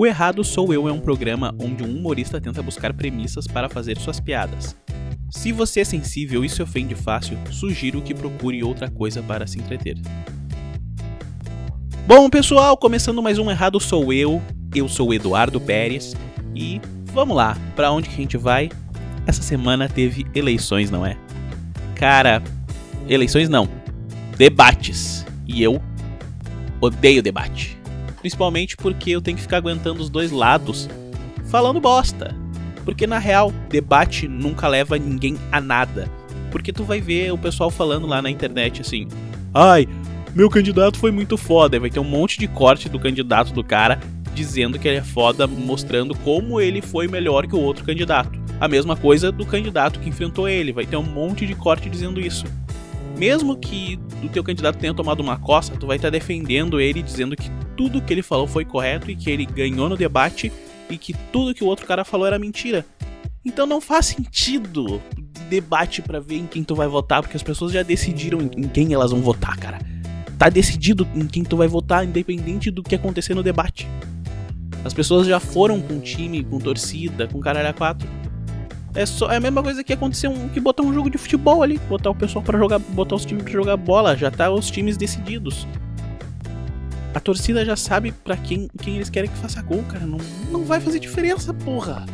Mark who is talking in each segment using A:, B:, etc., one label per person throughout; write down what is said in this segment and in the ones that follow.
A: O Errado Sou Eu é um programa onde um humorista tenta buscar premissas para fazer suas piadas. Se você é sensível e se ofende fácil, sugiro que procure outra coisa para se entreter. Bom, pessoal, começando mais um Errado Sou Eu. Eu sou Eduardo Pérez e vamos lá, para onde que a gente vai? Essa semana teve eleições, não é? Cara, eleições não, debates. E eu odeio debate. Principalmente porque eu tenho que ficar aguentando os dois lados falando bosta. Porque na real, debate nunca leva ninguém a nada. Porque tu vai ver o pessoal falando lá na internet assim: "Ai, meu candidato foi muito foda". Vai ter um monte de corte do candidato do cara dizendo que ele é foda, mostrando como ele foi melhor que o outro candidato. A mesma coisa do candidato que enfrentou ele, vai ter um monte de corte dizendo isso. Mesmo que o teu candidato tenha tomado uma coça, tu vai estar defendendo ele, dizendo que tudo que ele falou foi correto e que ele ganhou no debate e que tudo que o outro cara falou era mentira. Então não faz sentido debate para ver em quem tu vai votar, porque as pessoas já decidiram em quem elas vão votar, cara. Tá decidido em quem tu vai votar, independente do que acontecer no debate. As pessoas já foram com time, com torcida, com caralho quatro. É, só, é a mesma coisa que aconteceu um, que botar um jogo de futebol ali, botar o pessoal para jogar, botar os times para jogar bola, já tá os times decididos. A torcida já sabe para quem, quem eles querem que faça gol, cara. Não, não vai fazer diferença, porra.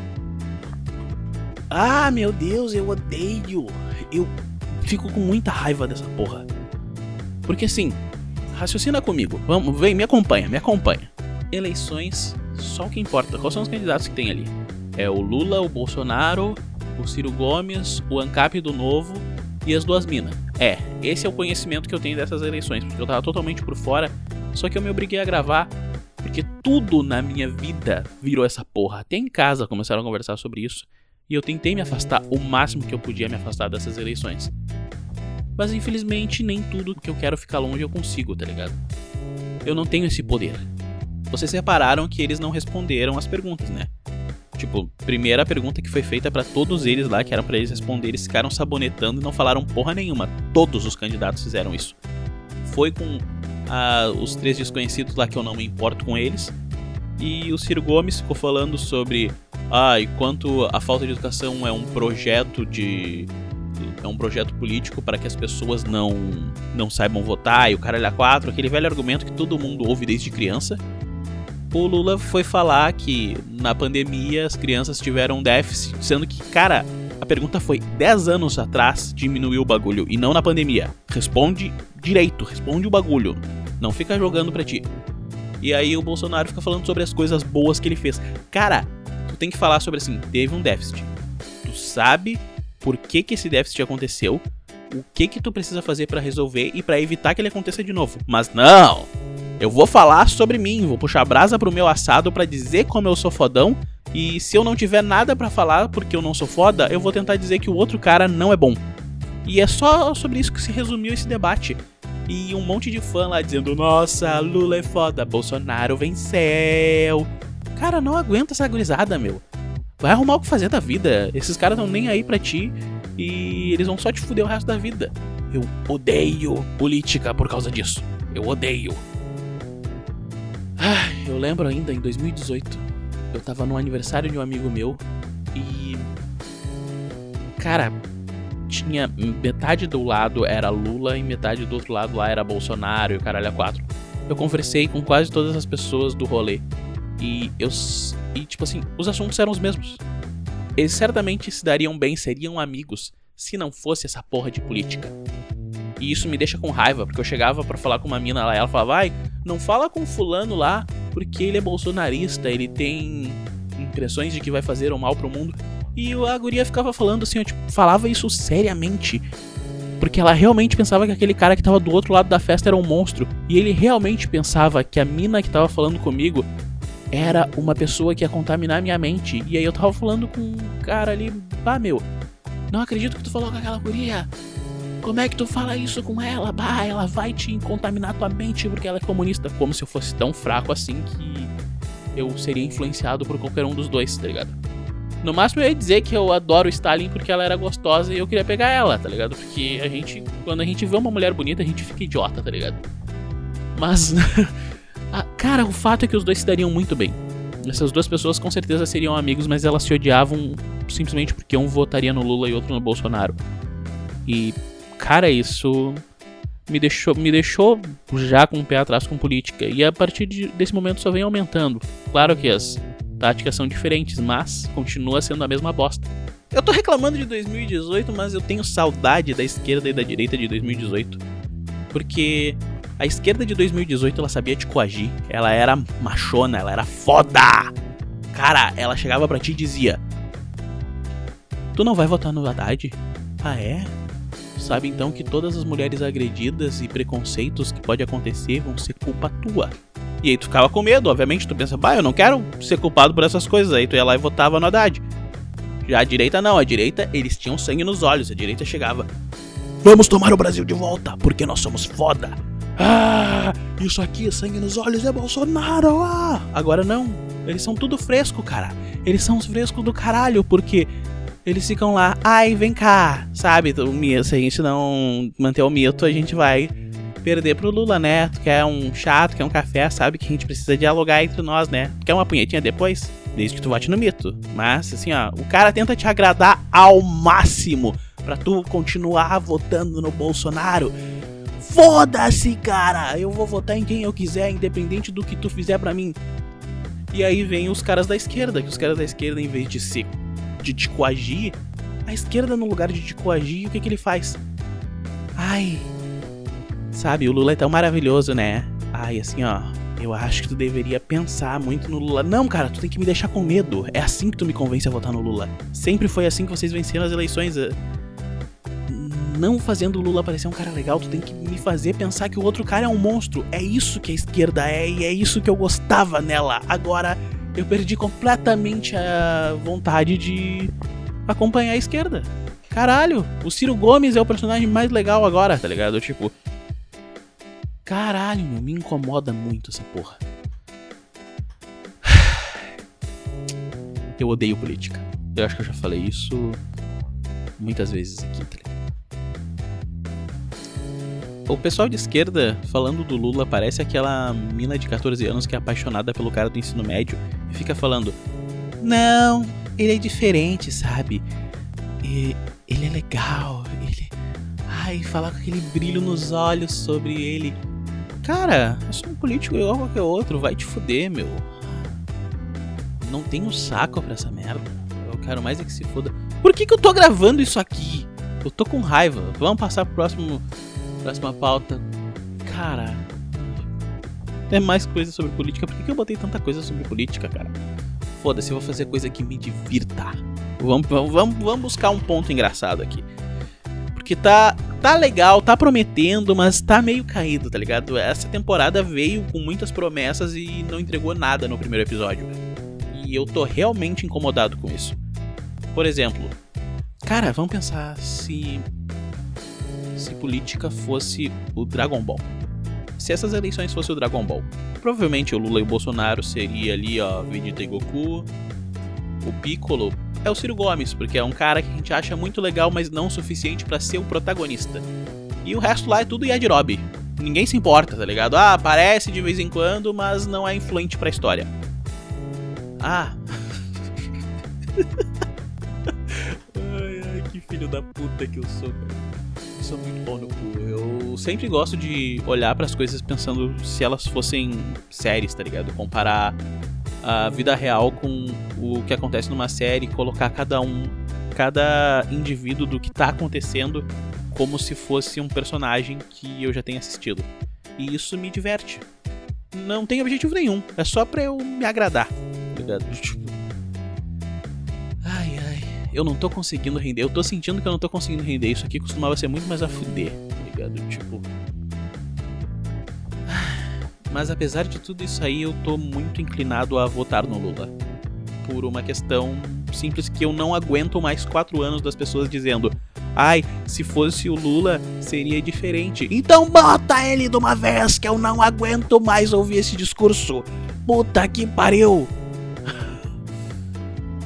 A: Ah, meu Deus, eu odeio. Eu fico com muita raiva dessa porra. Porque assim, raciocina comigo. Vamos, vem, me acompanha, me acompanha. Eleições, só o que importa. Quais são os candidatos que tem ali? É o Lula, o Bolsonaro, o Ciro Gomes, o ANCAP do Novo e as duas minas. É, esse é o conhecimento que eu tenho dessas eleições, porque eu tava totalmente por fora, só que eu me obriguei a gravar, porque tudo na minha vida virou essa porra. Até em casa começaram a conversar sobre isso, e eu tentei me afastar o máximo que eu podia me afastar dessas eleições. Mas infelizmente nem tudo que eu quero ficar longe eu consigo, tá ligado? Eu não tenho esse poder. Vocês repararam que eles não responderam as perguntas, né? Tipo, primeira pergunta que foi feita para todos eles lá, que era para eles responderem, eles ficaram sabonetando e não falaram porra nenhuma. Todos os candidatos fizeram isso. Foi com ah, os três desconhecidos lá que eu não me importo com eles. E o Ciro Gomes ficou falando sobre ah, e quanto a falta de educação é um projeto de é um projeto político para que as pessoas não não saibam votar e o caralho a quatro, aquele velho argumento que todo mundo ouve desde criança o Lula foi falar que na pandemia as crianças tiveram déficit, sendo que, cara, a pergunta foi 10 anos atrás diminuiu o bagulho e não na pandemia. Responde direito, responde o bagulho. Não fica jogando pra ti. E aí o Bolsonaro fica falando sobre as coisas boas que ele fez. Cara, tu tem que falar sobre assim, teve um déficit. Tu sabe por que que esse déficit aconteceu, o que que tu precisa fazer para resolver e para evitar que ele aconteça de novo. Mas não, eu vou falar sobre mim, vou puxar a brasa pro meu assado para dizer como eu sou fodão. E se eu não tiver nada para falar porque eu não sou foda, eu vou tentar dizer que o outro cara não é bom. E é só sobre isso que se resumiu esse debate. E um monte de fã lá dizendo: Nossa, Lula é foda, Bolsonaro venceu. Cara, não aguenta essa gurizada, meu. Vai arrumar o que fazer da vida. Esses caras não nem aí pra ti e eles vão só te fuder o resto da vida. Eu odeio política por causa disso. Eu odeio. Ah, eu lembro ainda em 2018, eu tava no aniversário de um amigo meu e. Cara, tinha metade do lado era Lula e metade do outro lado lá era Bolsonaro e o caralho a quatro. Eu conversei com quase todas as pessoas do rolê e eu. E tipo assim, os assuntos eram os mesmos. Eles certamente se dariam bem, seriam amigos, se não fosse essa porra de política. E isso me deixa com raiva, porque eu chegava para falar com uma mina lá e ela falava, vai, não fala com fulano lá, porque ele é bolsonarista, ele tem impressões de que vai fazer o mal pro mundo. E a guria ficava falando assim, eu, tipo, falava isso seriamente. Porque ela realmente pensava que aquele cara que tava do outro lado da festa era um monstro. E ele realmente pensava que a mina que tava falando comigo era uma pessoa que ia contaminar minha mente. E aí eu tava falando com um cara ali, ah meu, não acredito que tu falou com aquela guria. Como é que tu fala isso com ela? Bah, ela vai te contaminar tua mente porque ela é comunista. Como se eu fosse tão fraco assim que eu seria influenciado por qualquer um dos dois, tá ligado? No máximo eu ia dizer que eu adoro Stalin porque ela era gostosa e eu queria pegar ela, tá ligado? Porque a gente, quando a gente vê uma mulher bonita, a gente fica idiota, tá ligado? Mas, cara, o fato é que os dois se dariam muito bem. essas duas pessoas com certeza seriam amigos, mas elas se odiavam simplesmente porque um votaria no Lula e outro no Bolsonaro. E, cara, isso me deixou, me deixou já com o pé atrás com política. E a partir de, desse momento só vem aumentando. Claro que as táticas são diferentes, mas continua sendo a mesma bosta. Eu tô reclamando de 2018, mas eu tenho saudade da esquerda e da direita de 2018. Porque a esquerda de 2018 ela sabia te coagir, ela era machona, ela era foda. Cara, ela chegava para ti e dizia: Tu não vai votar no Haddad? Ah, é? Sabe então que todas as mulheres agredidas e preconceitos que pode acontecer vão ser culpa tua. E aí tu ficava com medo, obviamente, tu pensa, bah, eu não quero ser culpado por essas coisas. Aí tu ia lá e votava no Haddad. Já a direita não, a direita eles tinham sangue nos olhos, a direita chegava. Vamos tomar o Brasil de volta, porque nós somos foda. Ah, isso aqui, sangue nos olhos, é Bolsonaro. Ah. Agora não, eles são tudo fresco, cara. Eles são os frescos do caralho, porque eles ficam lá, ai, vem cá, sabe? Se a gente não manter o mito, a gente vai perder pro Lula, né? Tu quer um chato, quer um café, sabe que a gente precisa dialogar entre nós, né? quer uma punhetinha depois? Desde que tu vote no mito. Mas, assim, ó, o cara tenta te agradar ao máximo para tu continuar votando no Bolsonaro. Foda-se, cara! Eu vou votar em quem eu quiser, independente do que tu fizer para mim. E aí vem os caras da esquerda, que os caras da esquerda, em vez de se de te coagir, a esquerda, no lugar de te coagir, o que, que ele faz? Ai. Sabe, o Lula é tão maravilhoso, né? Ai, assim, ó. Eu acho que tu deveria pensar muito no Lula. Não, cara, tu tem que me deixar com medo. É assim que tu me convence a votar no Lula. Sempre foi assim que vocês venceram as eleições. Eh, não fazendo o Lula parecer um cara legal, tu tem que me fazer pensar que o outro cara é um monstro. É isso que a esquerda é e é isso que eu gostava nela. Agora eu perdi completamente a vontade de acompanhar a esquerda. Caralho, o Ciro Gomes é o personagem mais legal agora, tá ligado? Tipo, Caralho, meu, me incomoda muito essa porra. Eu odeio política. Eu acho que eu já falei isso muitas vezes aqui, tá? O pessoal de esquerda falando do Lula parece aquela mina de 14 anos que é apaixonada pelo cara do ensino médio e fica falando: Não, ele é diferente, sabe? E, ele é legal, ele. Ai, falar com aquele brilho nos olhos sobre ele. Cara, eu sou um político igual qualquer outro, vai te fuder, meu. Não tenho saco pra essa merda. Eu quero mais é que se foda. Por que, que eu tô gravando isso aqui? Eu tô com raiva. Vamos passar pro próximo. Próxima pauta. Cara. Tem mais coisa sobre política. Por que, que eu botei tanta coisa sobre política, cara? Foda-se, eu vou fazer coisa que me divirta. Vamos, vamos, vamos buscar um ponto engraçado aqui. Porque tá tá legal, tá prometendo, mas tá meio caído, tá ligado? Essa temporada veio com muitas promessas e não entregou nada no primeiro episódio. E eu tô realmente incomodado com isso. Por exemplo, cara, vamos pensar se se política fosse o Dragon Ball. Se essas eleições fossem o Dragon Ball, provavelmente o Lula e o Bolsonaro seria ali, ó, Vegeta e Goku. O Piccolo é o Ciro Gomes, porque é um cara que a gente acha muito legal, mas não o suficiente para ser o protagonista. E o resto lá é tudo Yajirobe. Ninguém se importa, tá ligado? Ah, aparece de vez em quando, mas não é influente pra história. Ah. ai, ai, que filho da puta que eu sou. Eu sou muito bom no cu. Eu sempre gosto de olhar para as coisas pensando se elas fossem séries, tá ligado? Comparar a vida real com o que acontece numa série, colocar cada um, cada indivíduo do que tá acontecendo como se fosse um personagem que eu já tenho assistido. E isso me diverte. Não tem objetivo nenhum, é só pra eu me agradar. Tá ligado? Tipo. Ai ai, eu não tô conseguindo render, eu tô sentindo que eu não tô conseguindo render. Isso aqui costumava ser muito mais a fuder, tá ligado? Tipo. Mas apesar de tudo isso aí, eu tô muito inclinado a votar no Lula. Por uma questão simples que eu não aguento mais quatro anos das pessoas dizendo Ai, se fosse o Lula, seria diferente. Então bota ele de uma vez, que eu não aguento mais ouvir esse discurso. Puta que pariu.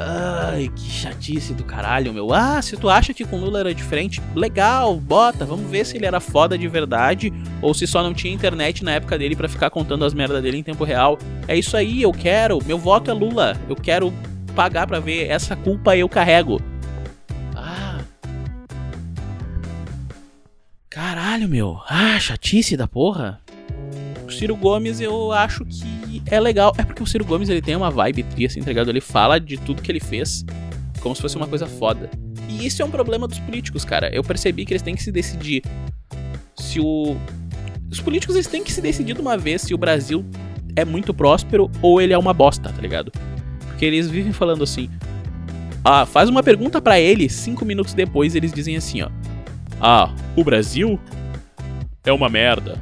A: Ah. Ai, que chatice do caralho, meu. Ah, se tu acha que com Lula era diferente, legal, bota, vamos ver se ele era foda de verdade ou se só não tinha internet na época dele para ficar contando as merdas dele em tempo real. É isso aí, eu quero, meu voto é Lula. Eu quero pagar para ver, essa culpa eu carrego. Ah. Caralho, meu. Ah, chatice da porra. O Ciro Gomes eu acho que é legal. É porque o Ciro Gomes ele tem uma vibe tri, assim, tá ligado? Ele fala de tudo que ele fez como se fosse uma coisa foda. E isso é um problema dos políticos, cara. Eu percebi que eles têm que se decidir se o. Os políticos eles têm que se decidir de uma vez se o Brasil é muito próspero ou ele é uma bosta, tá ligado? Porque eles vivem falando assim. Ah, faz uma pergunta para ele, cinco minutos depois eles dizem assim, ó. Ah, o Brasil é uma merda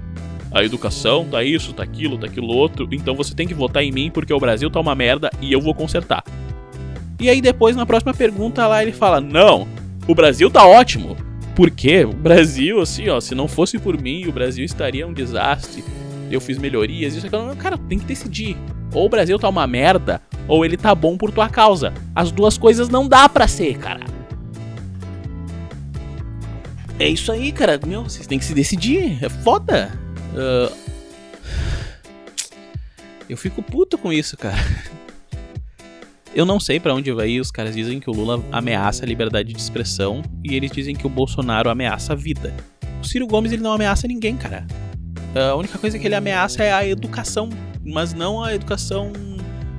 A: a educação tá isso, tá aquilo, tá aquilo outro, então você tem que votar em mim porque o Brasil tá uma merda e eu vou consertar. E aí depois na próxima pergunta lá ele fala: "Não, o Brasil tá ótimo". Por quê? O Brasil assim, ó, se não fosse por mim, o Brasil estaria um desastre. Eu fiz melhorias, isso aquilo. Cara, tem que decidir. Ou o Brasil tá uma merda, ou ele tá bom por tua causa. As duas coisas não dá para ser, cara. É isso aí, cara. Meu, vocês têm que se decidir. É foda. Uh, eu fico puto com isso, cara. Eu não sei para onde vai ir. Os caras dizem que o Lula ameaça a liberdade de expressão e eles dizem que o Bolsonaro ameaça a vida. O Ciro Gomes ele não ameaça ninguém, cara. A única coisa que ele ameaça é a educação, mas não a educação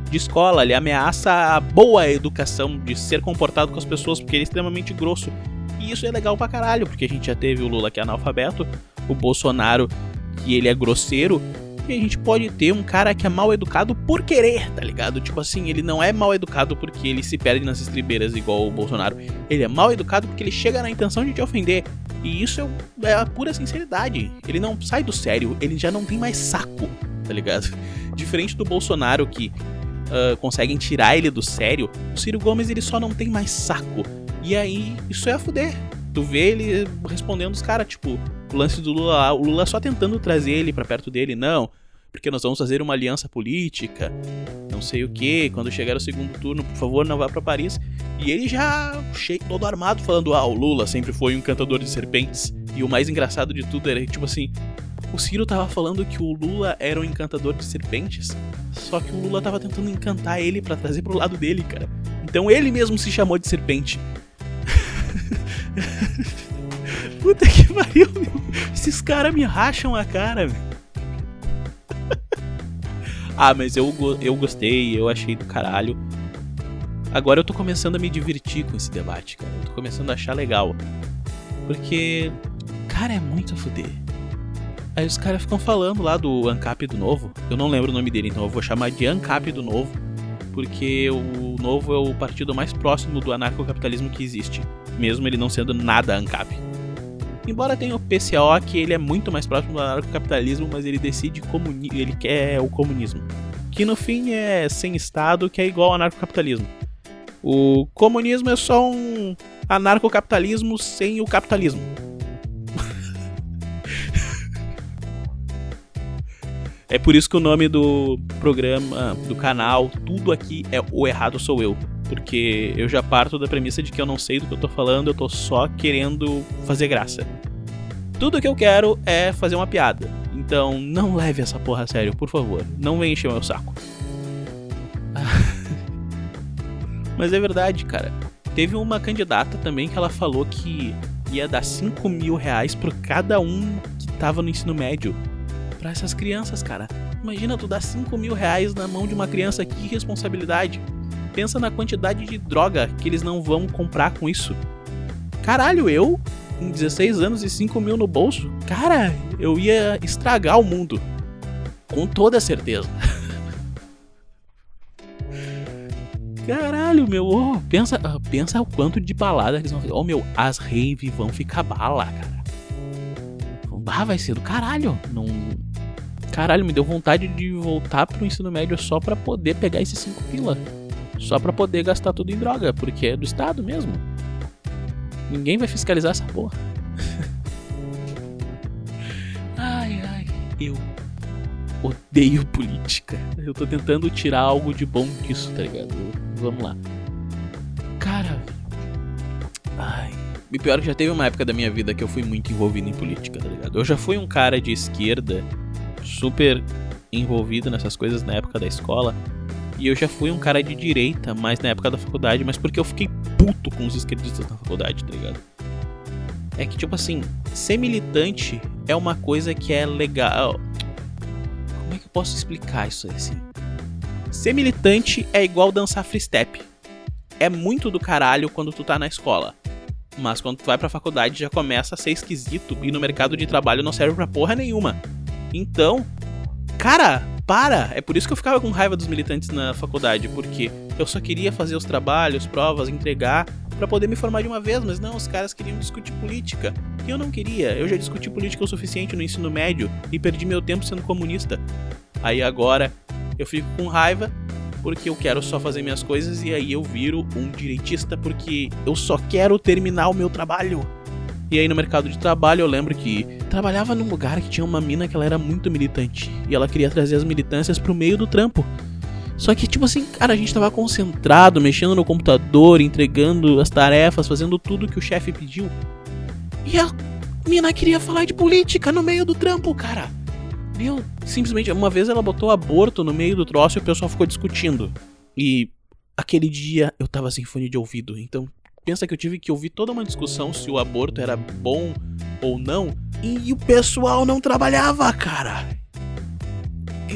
A: de escola. Ele ameaça a boa educação de ser comportado com as pessoas, porque ele é extremamente grosso. E isso é legal pra caralho, porque a gente já teve o Lula que é analfabeto, o Bolsonaro que ele é grosseiro, e a gente pode ter um cara que é mal educado por querer, tá ligado? Tipo assim, ele não é mal educado porque ele se perde nas estribeiras igual o Bolsonaro. Ele é mal educado porque ele chega na intenção de te ofender. E isso é, a pura sinceridade. Ele não sai do sério, ele já não tem mais saco, tá ligado? Diferente do Bolsonaro que uh, conseguem tirar ele do sério, o Ciro Gomes ele só não tem mais saco. E aí, isso é a fuder. Tu vê ele respondendo os caras, tipo, o lance do Lula, o Lula só tentando trazer ele para perto dele, não, porque nós vamos fazer uma aliança política, não sei o que, quando chegar o segundo turno, por favor, não vá para Paris. E ele já cheio, todo armado falando: "Ah, o Lula sempre foi um encantador de serpentes". E o mais engraçado de tudo era tipo assim, o Ciro tava falando que o Lula era um encantador de serpentes, só que o Lula tava tentando encantar ele para trazer pro lado dele, cara. Então ele mesmo se chamou de serpente. Puta que pariu, meu. Esses caras me racham a cara, velho. ah, mas eu, eu gostei, eu achei do caralho. Agora eu tô começando a me divertir com esse debate, cara. Eu tô começando a achar legal. Porque, cara, é muito a fuder. Aí os caras ficam falando lá do ANCAP do Novo. Eu não lembro o nome dele, então eu vou chamar de ANCAP do Novo. Porque o Novo é o partido mais próximo do anarcocapitalismo que existe. Mesmo ele não sendo nada ANCAP. Embora tenha o PCO, que ele é muito mais próximo do anarcocapitalismo, mas ele decide comuni ele quer o comunismo. Que no fim é sem Estado, que é igual ao anarcocapitalismo. O comunismo é só um anarcocapitalismo sem o capitalismo. É por isso que o nome do programa, do canal, tudo aqui é O Errado Sou Eu porque eu já parto da premissa de que eu não sei do que eu tô falando, eu tô só querendo fazer graça. Tudo que eu quero é fazer uma piada. Então não leve essa porra a sério, por favor. Não venha encher o meu saco. Mas é verdade, cara. Teve uma candidata também que ela falou que ia dar 5 mil reais por cada um que tava no ensino médio. Para essas crianças, cara. Imagina tu dar 5 mil reais na mão de uma criança, que responsabilidade pensa na quantidade de droga que eles não vão comprar com isso. Caralho, eu, com 16 anos e 5 mil no bolso, cara, eu ia estragar o mundo. Com toda certeza. Caralho, meu, oh, pensa, ah, pensa o quanto de balada eles vão fazer. Oh, meu, as rave vão ficar bala, cara. Ah, vai ser do caralho. Não. Caralho, me deu vontade de voltar pro ensino médio só pra poder pegar esses 5 pila só para poder gastar tudo em droga, porque é do Estado mesmo. Ninguém vai fiscalizar essa porra. ai, ai, eu odeio política. Eu tô tentando tirar algo de bom disso, tá ligado? Vamos lá. Ai. E pior que já teve uma época da minha vida que eu fui muito envolvido em política, tá ligado? Eu já fui um cara de esquerda super envolvido nessas coisas na época da escola. E eu já fui um cara de direita, mais na época da faculdade, mas porque eu fiquei puto com os esquerdistas na faculdade, tá ligado? É que, tipo assim, ser militante é uma coisa que é legal. Como é que eu posso explicar isso assim? Ser militante é igual dançar free step. É muito do caralho quando tu tá na escola. Mas quando tu vai pra faculdade já começa a ser esquisito e no mercado de trabalho não serve pra porra nenhuma. Então, cara, para! É por isso que eu ficava com raiva dos militantes na faculdade, porque eu só queria fazer os trabalhos, provas, entregar para poder me formar de uma vez, mas não, os caras queriam discutir política. E eu não queria. Eu já discuti política o suficiente no ensino médio e perdi meu tempo sendo comunista. Aí agora eu fico com raiva porque eu quero só fazer minhas coisas e aí eu viro um direitista porque eu só quero terminar o meu trabalho. E aí no mercado de trabalho eu lembro que trabalhava num lugar que tinha uma mina que ela era muito militante e ela queria trazer as militâncias pro meio do trampo. Só que, tipo assim, cara, a gente tava concentrado, mexendo no computador, entregando as tarefas, fazendo tudo que o chefe pediu. E a mina queria falar de política no meio do trampo, cara. Meu, simplesmente, uma vez ela botou aborto no meio do troço e o pessoal ficou discutindo. E aquele dia eu tava sem fone de ouvido, então pensa que eu tive que ouvir toda uma discussão se o aborto era bom ou não. E o pessoal não trabalhava, cara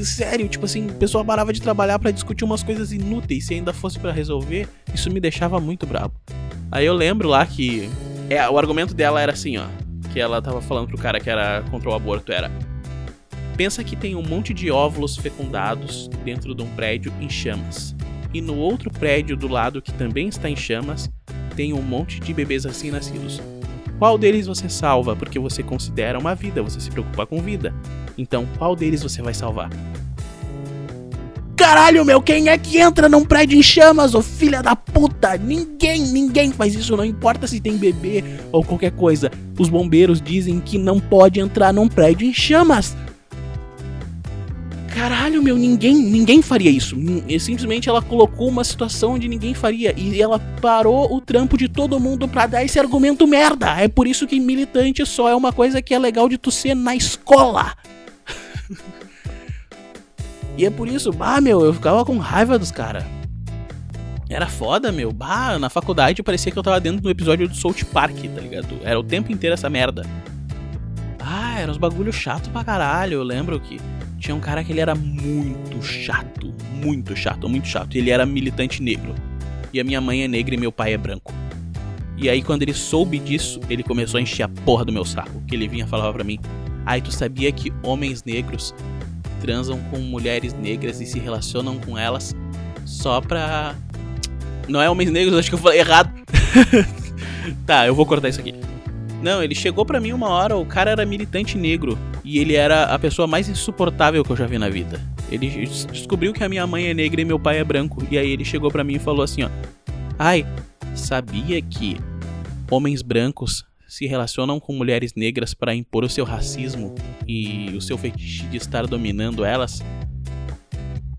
A: sério, tipo assim, o pessoal parava de trabalhar para discutir umas coisas inúteis, se ainda fosse para resolver, isso me deixava muito bravo. Aí eu lembro lá que é, o argumento dela era assim, ó, que ela tava falando pro cara que era contra o aborto era: Pensa que tem um monte de óvulos fecundados dentro de um prédio em chamas. E no outro prédio do lado que também está em chamas, tem um monte de bebês recém-nascidos. Qual deles você salva porque você considera uma vida, você se preocupa com vida? Então, qual deles você vai salvar? Caralho, meu, quem é que entra num prédio em chamas, ô filha da puta? Ninguém, ninguém faz isso, não importa se tem bebê ou qualquer coisa. Os bombeiros dizem que não pode entrar num prédio em chamas. Caralho, meu, ninguém, ninguém faria isso. E simplesmente ela colocou uma situação onde ninguém faria e ela parou o trampo de todo mundo para dar esse argumento merda. É por isso que militante só é uma coisa que é legal de tu ser na escola. e é por isso, bah, meu, eu ficava com raiva dos caras. Era foda, meu. Bah, na faculdade parecia que eu tava dentro do episódio do South Park, tá ligado? Era o tempo inteiro essa merda. Ah, era uns bagulho chato pra caralho. Eu lembro que tinha um cara que ele era muito chato. Muito chato, muito chato. Ele era militante negro. E a minha mãe é negra e meu pai é branco. E aí, quando ele soube disso, ele começou a encher a porra do meu saco. Que ele vinha falava pra mim: Ai, tu sabia que homens negros transam com mulheres negras e se relacionam com elas só pra. Não é homens negros, acho que eu falei errado. tá, eu vou cortar isso aqui. Não, ele chegou pra mim uma hora, o cara era militante negro e ele era a pessoa mais insuportável que eu já vi na vida. Ele descobriu que a minha mãe é negra e meu pai é branco. E aí ele chegou pra mim e falou assim, ó: "Ai, sabia que homens brancos se relacionam com mulheres negras para impor o seu racismo e o seu fetiche de estar dominando elas.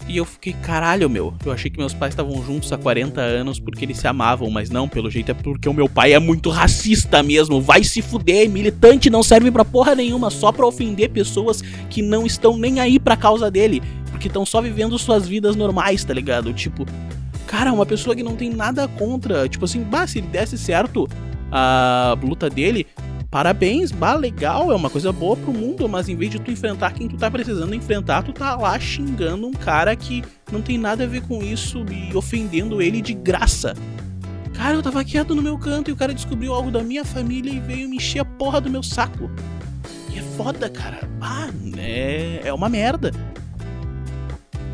A: E eu fiquei, caralho, meu. Eu achei que meus pais estavam juntos há 40 anos porque eles se amavam, mas não, pelo jeito é porque o meu pai é muito racista mesmo. Vai se fuder, militante não serve pra porra nenhuma, só pra ofender pessoas que não estão nem aí pra causa dele, porque estão só vivendo suas vidas normais, tá ligado? Tipo, cara, uma pessoa que não tem nada contra, tipo assim, bah, se ele desse certo, a luta dele, parabéns, bah, legal, é uma coisa boa pro mundo, mas em vez de tu enfrentar quem tu tá precisando enfrentar, tu tá lá xingando um cara que não tem nada a ver com isso e ofendendo ele de graça. Cara, eu tava quieto no meu canto e o cara descobriu algo da minha família e veio me encher a porra do meu saco. E é foda, cara. Ah, é, é uma merda.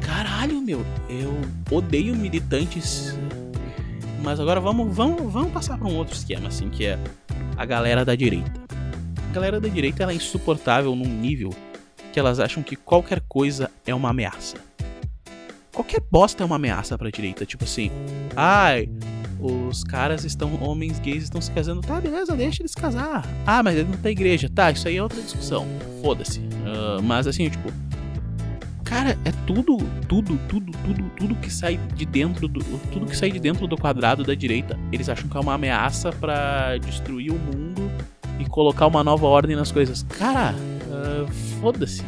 A: Caralho, meu. Eu odeio militantes mas agora vamos, vamos, vamos passar para um outro esquema, assim, que é a galera da direita. A galera da direita ela é insuportável num nível que elas acham que qualquer coisa é uma ameaça. Qualquer bosta é uma ameaça pra direita. Tipo assim, ai, os caras estão. Homens gays estão se casando. Tá, beleza, deixa eles casar. Ah, mas ele não tá igreja. Tá, isso aí é outra discussão. Foda-se. Uh, mas assim, tipo. Cara, é tudo, tudo, tudo, tudo, tudo que sai de dentro do. Tudo que sai de dentro do quadrado da direita. Eles acham que é uma ameaça para destruir o mundo e colocar uma nova ordem nas coisas. Cara, uh, foda-se.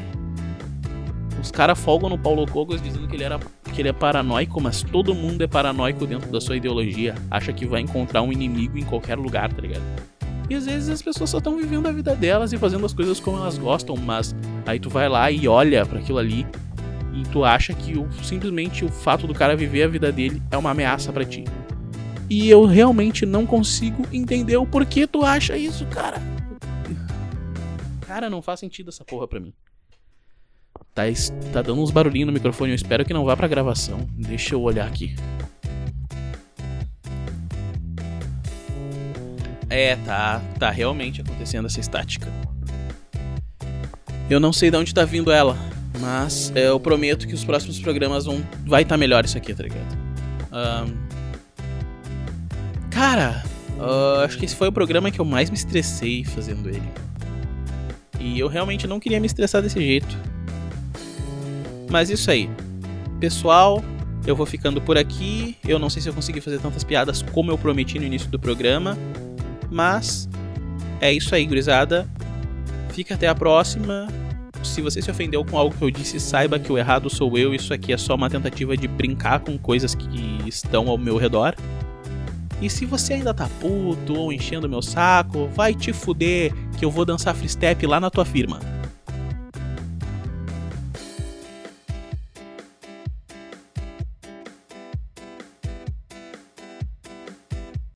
A: Os caras folgam no Paulo Cogos dizendo que ele, era, que ele é paranoico, mas todo mundo é paranoico dentro da sua ideologia. Acha que vai encontrar um inimigo em qualquer lugar, tá ligado? E às vezes as pessoas só estão vivendo a vida delas e fazendo as coisas como elas gostam, mas aí tu vai lá e olha para aquilo ali e tu acha que o, simplesmente o fato do cara viver a vida dele é uma ameaça para ti. E eu realmente não consigo entender o porquê tu acha isso, cara. Cara, não faz sentido essa porra pra mim. Tá, tá dando uns barulhinhos no microfone, eu espero que não vá pra gravação. Deixa eu olhar aqui. É, tá, tá realmente acontecendo essa estática. Eu não sei de onde tá vindo ela, mas é, eu prometo que os próximos programas vão. Vai estar tá melhor isso aqui, tá ligado? Um, cara, uh, acho que esse foi o programa que eu mais me estressei fazendo ele. E eu realmente não queria me estressar desse jeito. Mas isso aí. Pessoal, eu vou ficando por aqui. Eu não sei se eu consegui fazer tantas piadas como eu prometi no início do programa. Mas é isso aí, gurizada. Fica até a próxima se você se ofendeu com algo que eu disse, saiba que o errado sou eu. Isso aqui é só uma tentativa de brincar com coisas que estão ao meu redor. E se você ainda tá puto ou enchendo meu saco, vai te fuder que eu vou dançar free step lá na tua firma.